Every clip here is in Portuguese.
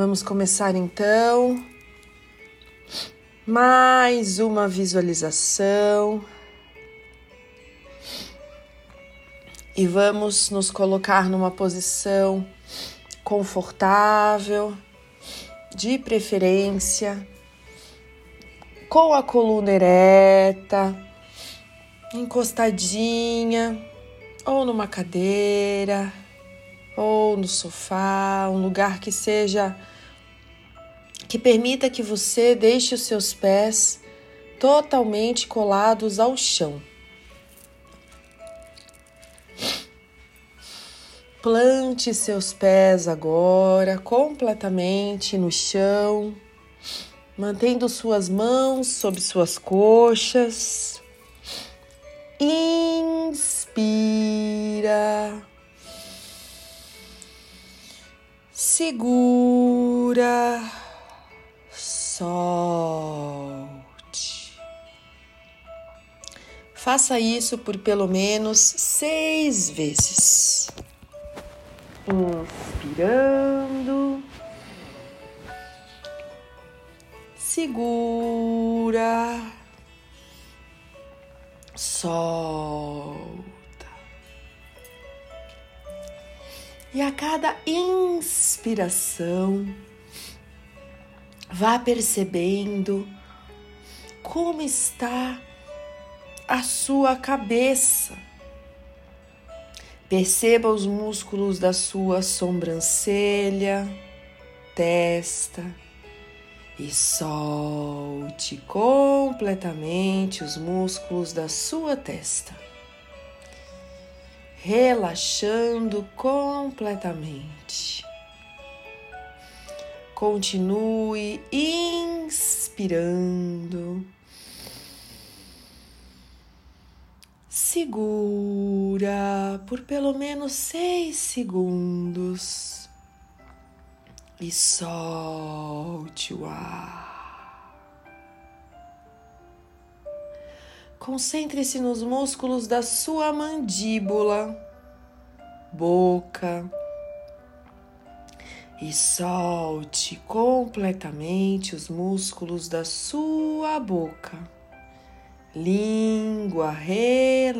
Vamos começar então mais uma visualização. E vamos nos colocar numa posição confortável, de preferência, com a coluna ereta, encostadinha, ou numa cadeira, ou no sofá, um lugar que seja que permita que você deixe os seus pés totalmente colados ao chão. Plante seus pés agora completamente no chão, mantendo suas mãos sobre suas coxas. Inspira. Segura solte. Faça isso por pelo menos seis vezes. Inspirando, segura, solta. E a cada inspiração, Vá percebendo como está a sua cabeça. Perceba os músculos da sua sobrancelha, testa e solte completamente os músculos da sua testa, relaxando completamente. Continue inspirando. Segura por pelo menos seis segundos e solte o ar. Concentre-se nos músculos da sua mandíbula, boca, e solte completamente os músculos da sua boca, língua relaxada.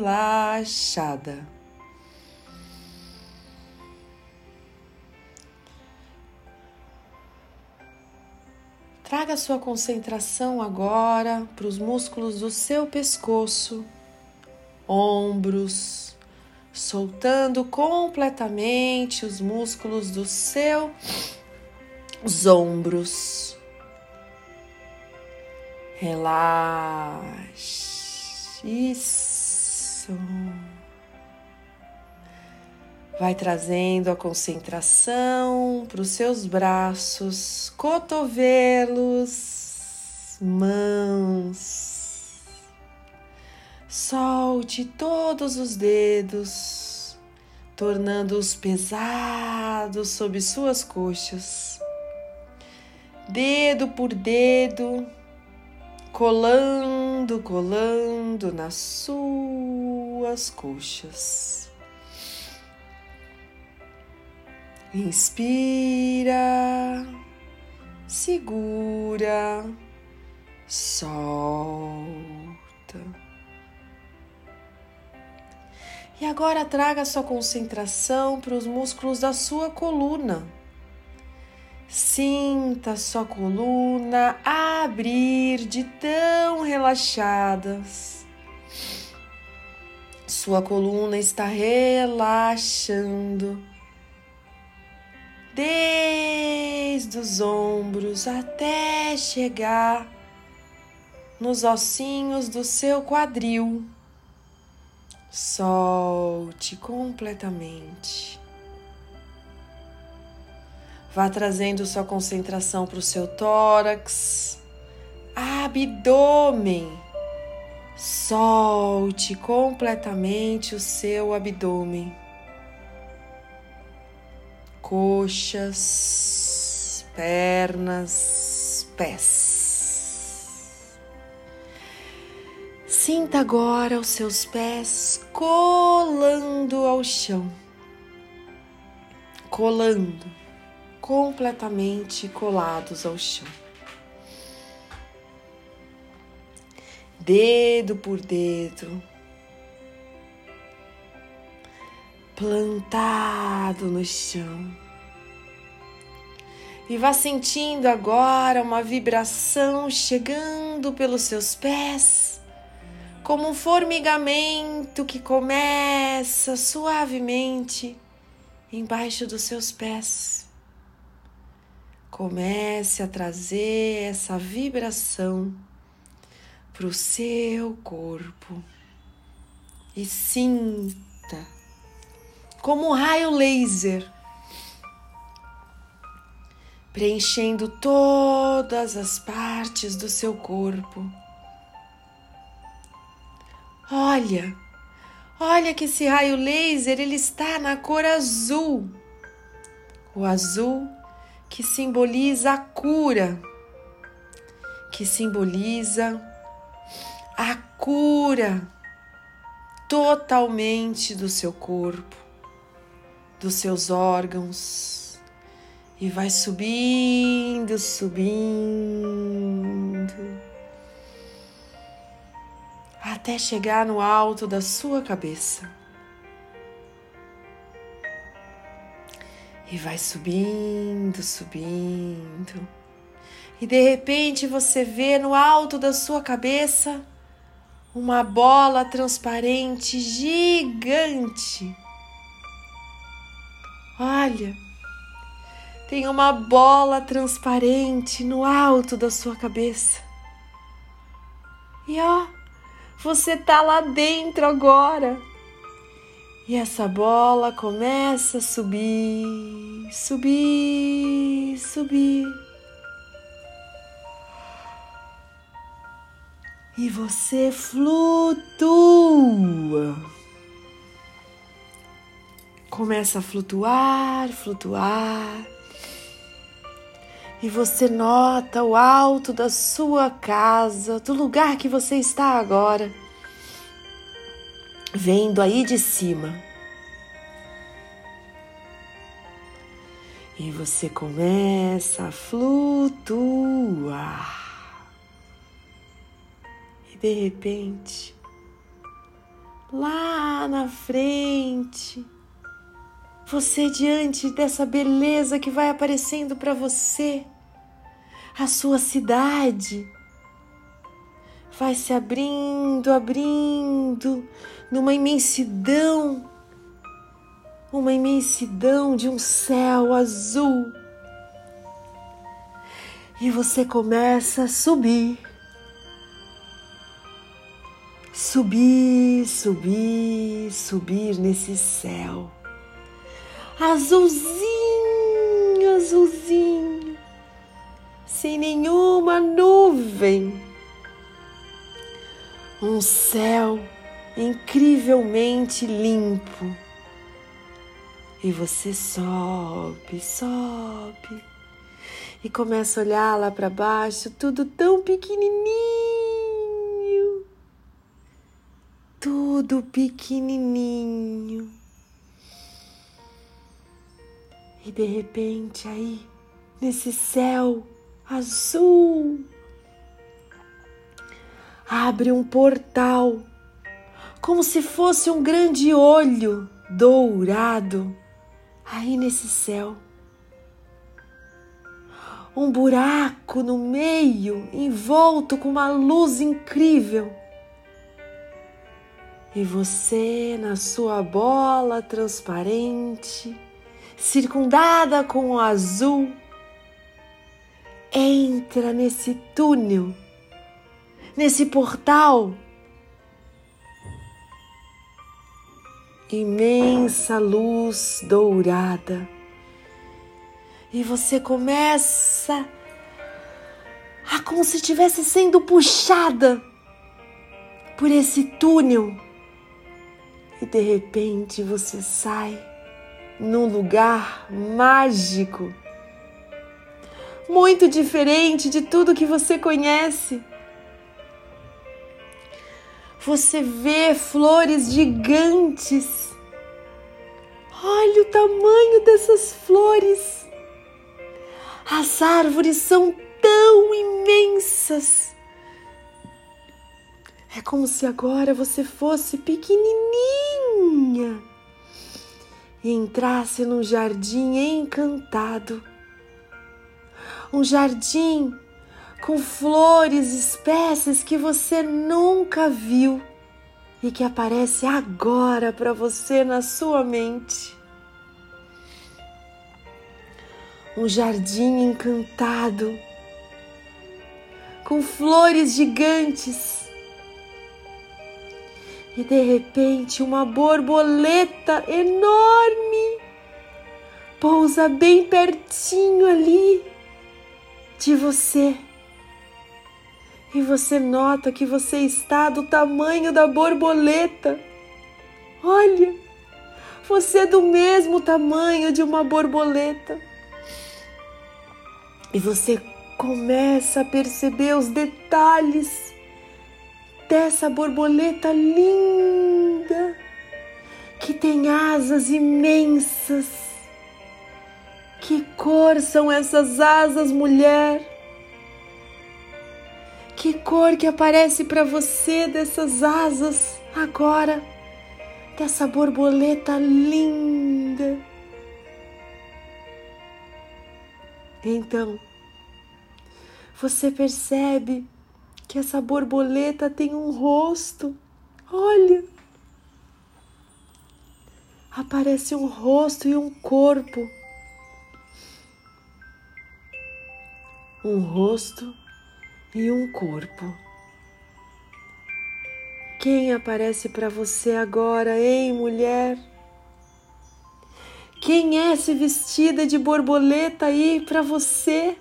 Traga sua concentração agora para os músculos do seu pescoço, ombros, soltando completamente os músculos do seu os ombros. Relaxe. Isso. Vai trazendo a concentração para os seus braços, cotovelos, mãos Solte todos os dedos, tornando-os pesados sob suas coxas, dedo por dedo, colando, colando nas suas coxas. Inspira, segura, solta. E agora traga sua concentração para os músculos da sua coluna. Sinta sua coluna abrir de tão relaxadas. Sua coluna está relaxando, desde os ombros até chegar nos ossinhos do seu quadril. Solte completamente. Vá trazendo sua concentração para o seu tórax, abdômen. Solte completamente o seu abdômen. Coxas, pernas, pés. Sinta agora os seus pés colando ao chão, colando, completamente colados ao chão. Dedo por dedo, plantado no chão. E vá sentindo agora uma vibração chegando pelos seus pés, como um formigamento que começa suavemente embaixo dos seus pés. Comece a trazer essa vibração para o seu corpo e sinta como um raio laser preenchendo todas as partes do seu corpo. Olha, olha que esse raio laser ele está na cor azul. O azul que simboliza a cura, que simboliza a cura totalmente do seu corpo, dos seus órgãos, e vai subindo, subindo, até chegar no alto da sua cabeça. E vai subindo, subindo. E de repente você vê no alto da sua cabeça uma bola transparente gigante. Olha, tem uma bola transparente no alto da sua cabeça. E ó, você tá lá dentro agora. E essa bola começa a subir, subir, subir. E você flutua. Começa a flutuar, flutuar. E você nota o alto da sua casa, do lugar que você está agora vendo aí de cima. E você começa a flutuar. E de repente, lá na frente, você diante dessa beleza que vai aparecendo para você, a sua cidade vai se abrindo, abrindo, numa imensidão, uma imensidão de um céu azul. E você começa a subir, subir, subir, subir nesse céu, azulzinho, azulzinho, sem nenhuma nuvem, um céu incrivelmente limpo. E você sobe, sobe e começa a olhar lá para baixo, tudo tão pequenininho. Tudo pequenininho. E de repente aí, nesse céu azul, abre um portal como se fosse um grande olho dourado aí nesse céu. Um buraco no meio, envolto com uma luz incrível. E você, na sua bola transparente, circundada com o azul, entra nesse túnel, nesse portal imensa luz dourada. E você começa a como se estivesse sendo puxada por esse túnel. E de repente você sai num lugar mágico, muito diferente de tudo que você conhece. Você vê flores gigantes. Olha o tamanho dessas flores. As árvores são tão imensas. É como se agora você fosse pequenininha e entrasse num jardim encantado. Um jardim com flores, espécies que você nunca viu e que aparece agora para você na sua mente. Um jardim encantado com flores gigantes. E de repente, uma borboleta enorme pousa bem pertinho ali de você e você nota que você está do tamanho da borboleta. Olha, você é do mesmo tamanho de uma borboleta. E você começa a perceber os detalhes dessa borboleta linda que tem asas imensas. Que cor são essas asas, mulher? Que cor que aparece para você dessas asas agora, dessa borboleta linda. Então, você percebe que essa borboleta tem um rosto. Olha! Aparece um rosto e um corpo. Um rosto e um corpo. Quem aparece para você agora, hein, mulher? Quem é se vestida de borboleta aí para você?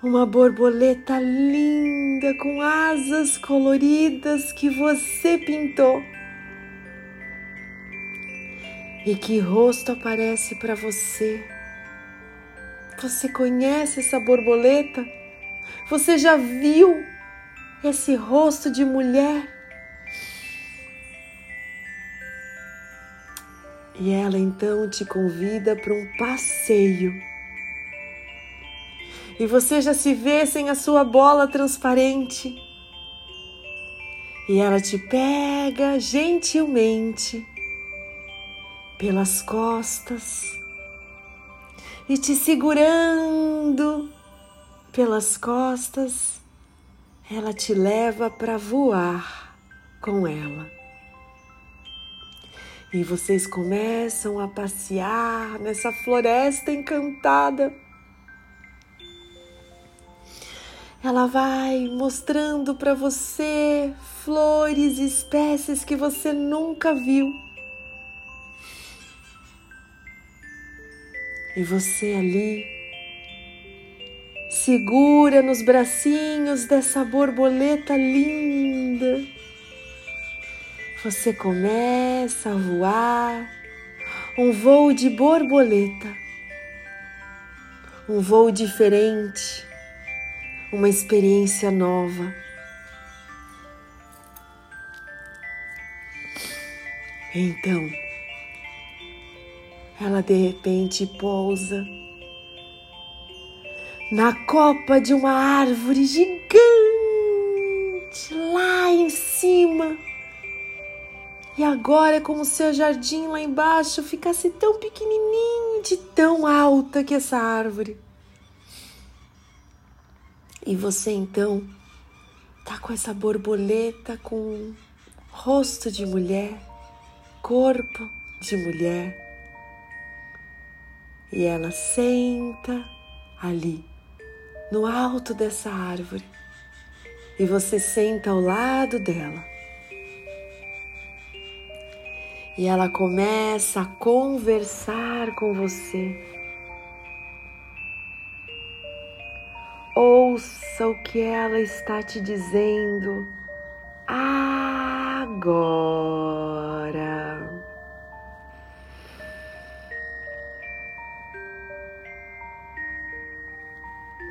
Uma borboleta linda com asas coloridas que você pintou. E que rosto aparece para você? Você conhece essa borboleta? Você já viu esse rosto de mulher? E ela então te convida para um passeio. E você já se vê sem a sua bola transparente. E ela te pega gentilmente pelas costas e te segurando pelas costas, ela te leva para voar com ela. E vocês começam a passear nessa floresta encantada. Ela vai mostrando para você flores e espécies que você nunca viu. E você ali segura nos bracinhos dessa borboleta linda. Você começa a voar um voo de borboleta, um voo diferente, uma experiência nova. Então, ela de repente pousa na copa de uma árvore gigante lá em cima. E agora é como se o jardim lá embaixo ficasse tão pequenininho, de tão alta que essa árvore. E você então tá com essa borboleta com rosto de mulher, corpo de mulher e ela senta ali, no alto dessa árvore, e você senta ao lado dela. E ela começa a conversar com você. Ouça o que ela está te dizendo agora.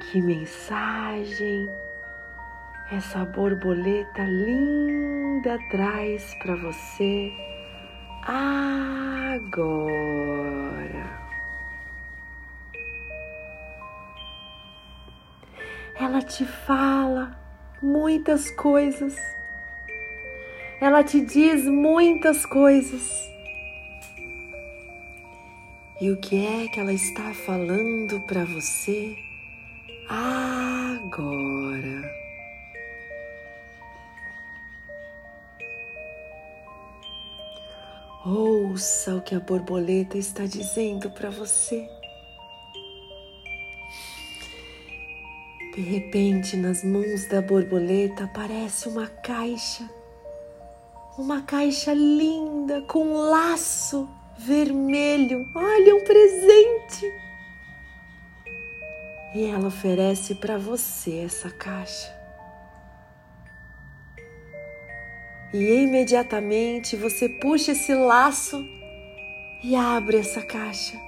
Que mensagem essa borboleta linda traz para você agora? Ela te fala muitas coisas. Ela te diz muitas coisas. E o que é que ela está falando para você agora? Ouça o que a borboleta está dizendo para você. De repente, nas mãos da borboleta aparece uma caixa, uma caixa linda com um laço vermelho. Olha, um presente! E ela oferece para você essa caixa. E imediatamente você puxa esse laço e abre essa caixa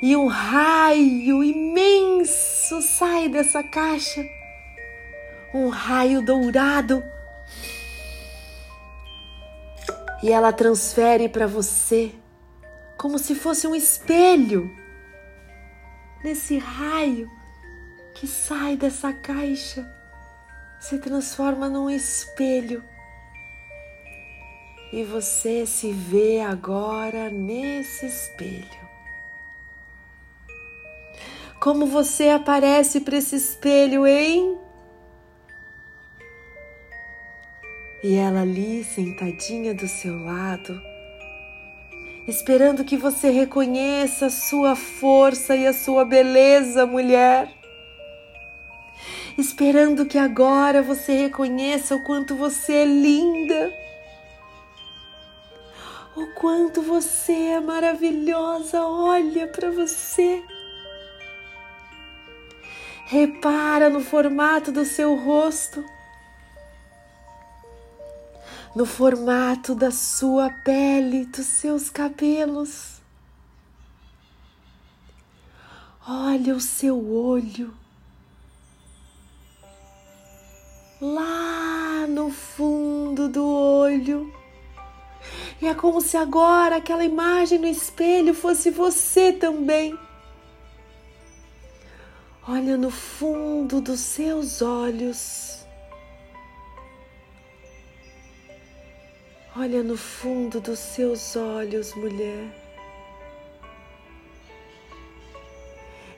e um raio imenso sai dessa caixa. Um raio dourado. E ela transfere para você como se fosse um espelho. Nesse raio que sai dessa caixa, se transforma num espelho. E você se vê agora nesse espelho como você aparece para esse espelho, hein? E ela ali sentadinha do seu lado, esperando que você reconheça a sua força e a sua beleza, mulher. Esperando que agora você reconheça o quanto você é linda, o quanto você é maravilhosa. Olha para você. Repara no formato do seu rosto, no formato da sua pele, dos seus cabelos. Olha o seu olho. Lá no fundo do olho. E é como se agora aquela imagem no espelho fosse você também. Olha no fundo dos seus olhos. Olha no fundo dos seus olhos, mulher.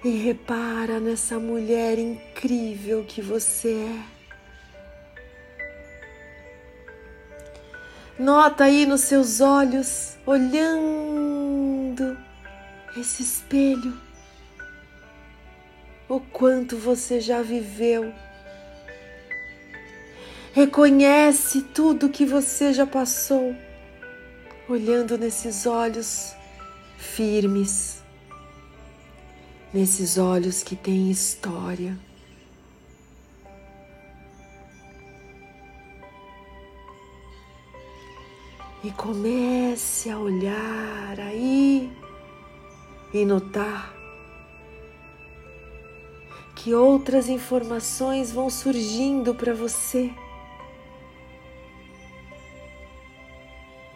E repara nessa mulher incrível que você é. Nota aí nos seus olhos, olhando esse espelho o quanto você já viveu. Reconhece tudo que você já passou, olhando nesses olhos firmes, nesses olhos que têm história. E comece a olhar aí e notar que outras informações vão surgindo para você.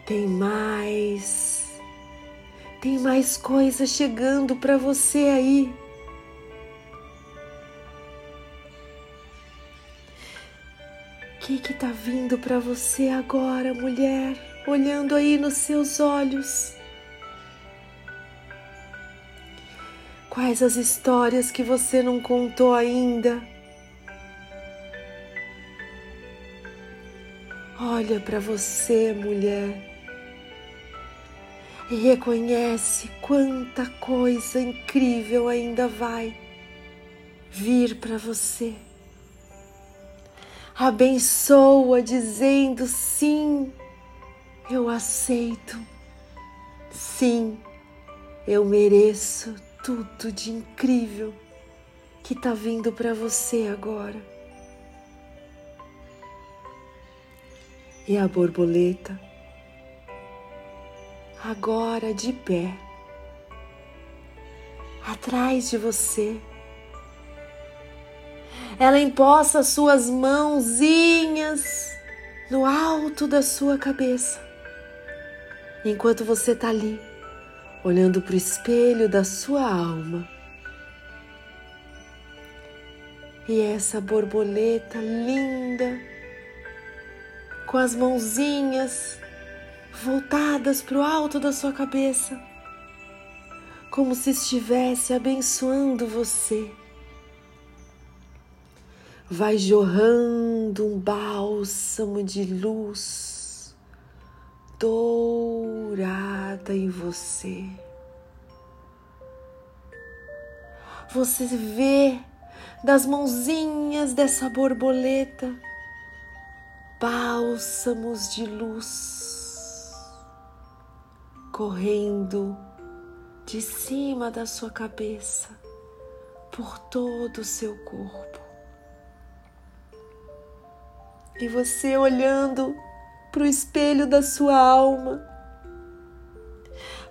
Tem mais, tem mais coisas chegando para você aí. O que que tá vindo para você agora, mulher? Olhando aí nos seus olhos. Quais as histórias que você não contou ainda? Olha para você, mulher, e reconhece quanta coisa incrível ainda vai vir para você. Abençoa dizendo sim, eu aceito. Sim, eu mereço tudo de incrível que está vindo para você agora. E a borboleta, agora de pé, atrás de você, ela empossa suas mãozinhas no alto da sua cabeça, enquanto você está ali olhando para o espelho da sua alma. E essa borboleta linda, com as mãozinhas voltadas para o alto da sua cabeça, como se estivesse abençoando você. Vai jorrando um bálsamo de luz dourada em você. Você vê das mãozinhas dessa borboleta, bálsamos de luz correndo de cima da sua cabeça por todo o seu corpo. E você olhando para o espelho da sua alma,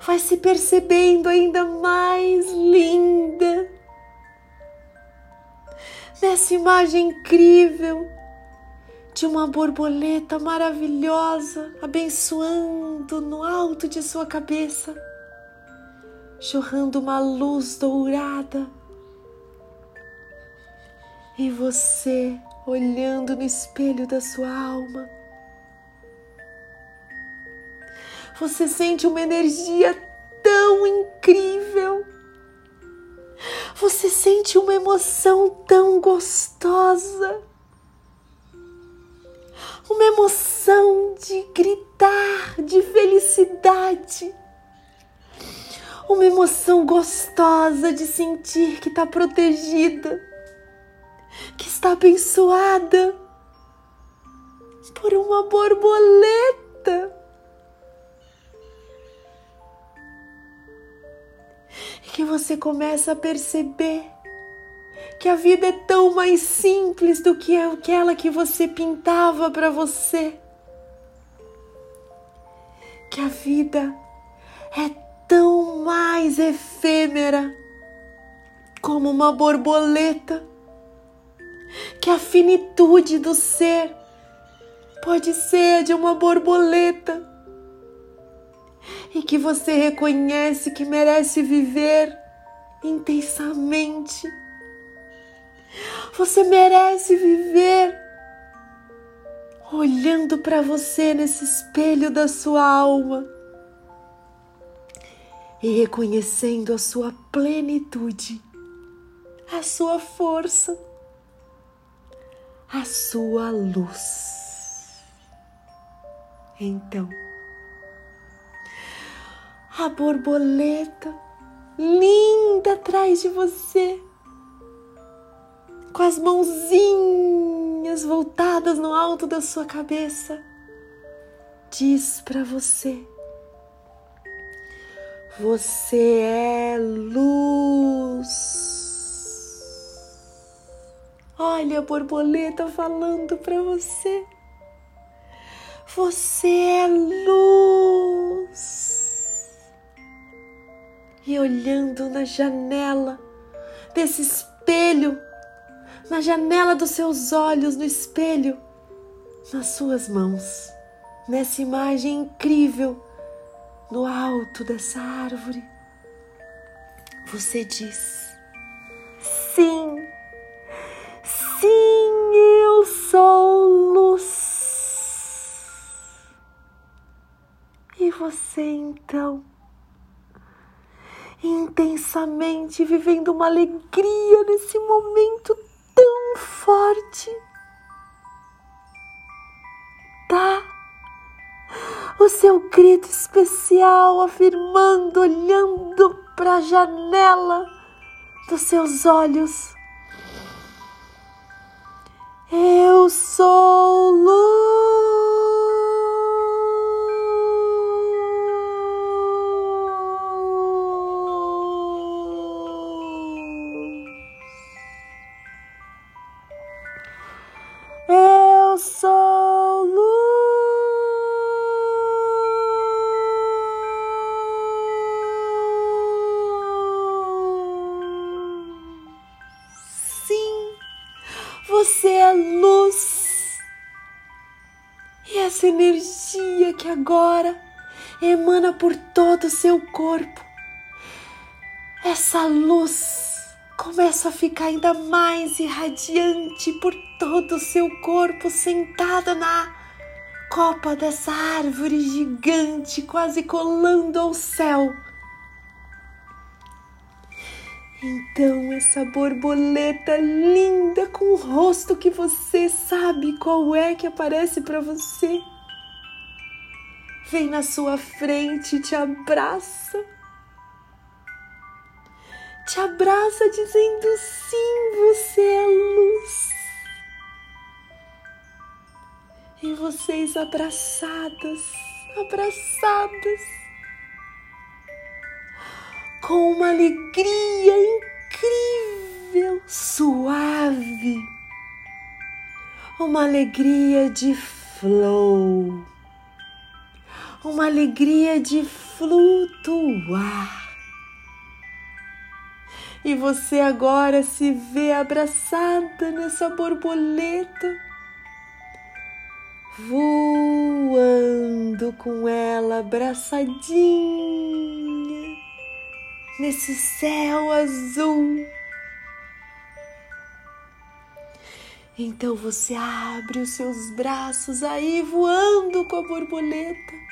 vai se percebendo ainda mais linda nessa imagem incrível de uma borboleta maravilhosa abençoando no alto de sua cabeça, jorrando uma luz dourada. E você olhando no espelho da sua alma. Você sente uma energia tão incrível. Você sente uma emoção tão gostosa, uma emoção de gritar de felicidade, uma emoção gostosa de sentir que está protegida, que está abençoada por uma borboleta. Que você começa a perceber que a vida é tão mais simples do que aquela que você pintava para você. Que a vida é tão mais efêmera como uma borboleta. Que a finitude do ser pode ser de uma borboleta e que você reconhece que merece viver intensamente. Você merece viver olhando para você nesse espelho da sua alma e reconhecendo a sua plenitude, a sua força, a sua luz. Então, a borboleta linda atrás de você, com as mãozinhas voltadas no alto da sua cabeça, diz para você: Você é luz. Olha a borboleta falando para você. Você é luz e olhando na janela desse espelho, na janela dos seus olhos, no espelho, nas suas mãos, nessa imagem incrível no alto dessa árvore. Você diz: Sim, sim, eu sou luz. E você então intensamente, vivendo uma alegria nesse momento tão forte. Tá? O seu grito especial afirmando, olhando para a janela dos seus olhos. Eu sou luz. Emana por todo o seu corpo, essa luz começa a ficar ainda mais irradiante por todo o seu corpo, sentada na copa dessa árvore gigante, quase colando ao céu. Então, essa borboleta linda com o rosto que você sabe qual é que aparece para você, vem na sua frente e te abraça te abraça dizendo sim, você é luz. E vocês abraçadas, abraçadas, com uma alegria incrível, suave, uma alegria de flow, uma alegria de flutuar e você agora se vê abraçada nessa borboleta, voando com ela abraçadinha nesse céu azul. Então você abre os seus braços aí voando com a borboleta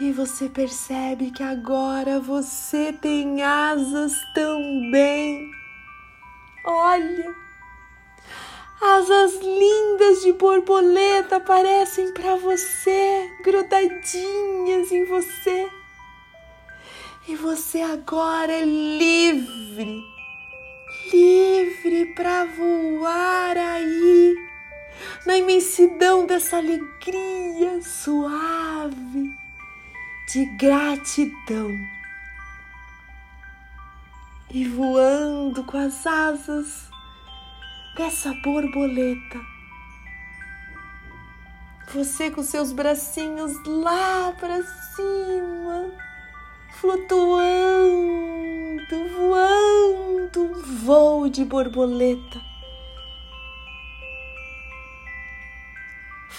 e você percebe que agora você tem asas também. Olha, asas lindas de borboleta aparecem para você, grudadinhas em você. E você agora é livre, livre para voar aí, na imensidão dessa alegria suave de gratidão e voando com as asas dessa borboleta. Você com seus bracinhos lá para cima, flutuando, voando, um voo de borboleta.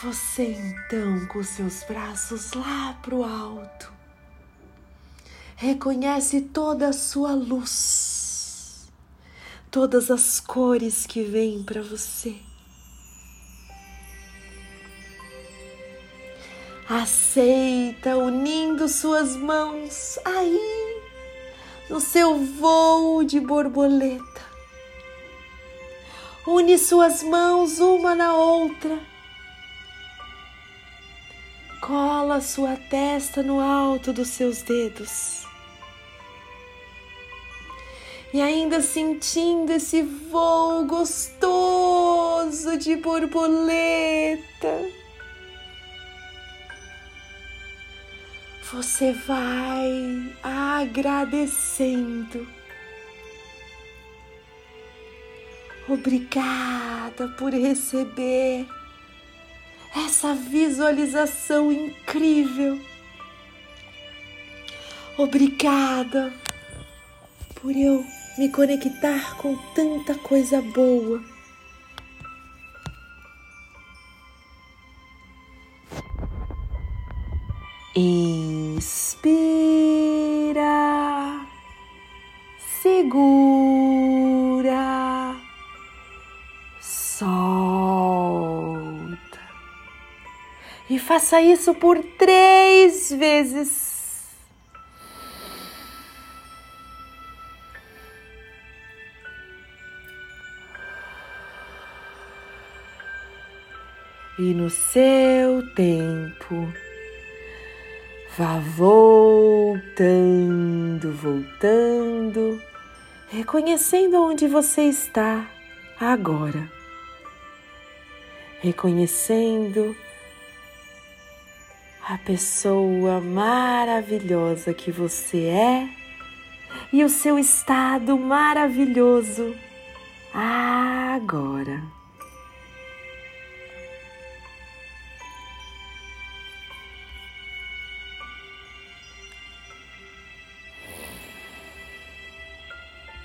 Você então, com seus braços lá para o alto, reconhece toda a sua luz, todas as cores que vêm para você. Aceita unindo suas mãos aí no seu voo de borboleta. Une suas mãos uma na outra cola sua testa no alto dos seus dedos. E ainda sentindo esse voo gostoso de borboleta, você vai agradecendo. Obrigada por receber essa visualização incrível. Obrigada por eu me conectar com tanta coisa boa. Inspira, segura, e faça isso por três vezes. E no seu tempo, vá voltando, voltando, reconhecendo onde você está agora. Reconhecendo a pessoa maravilhosa que você é e o seu estado maravilhoso agora.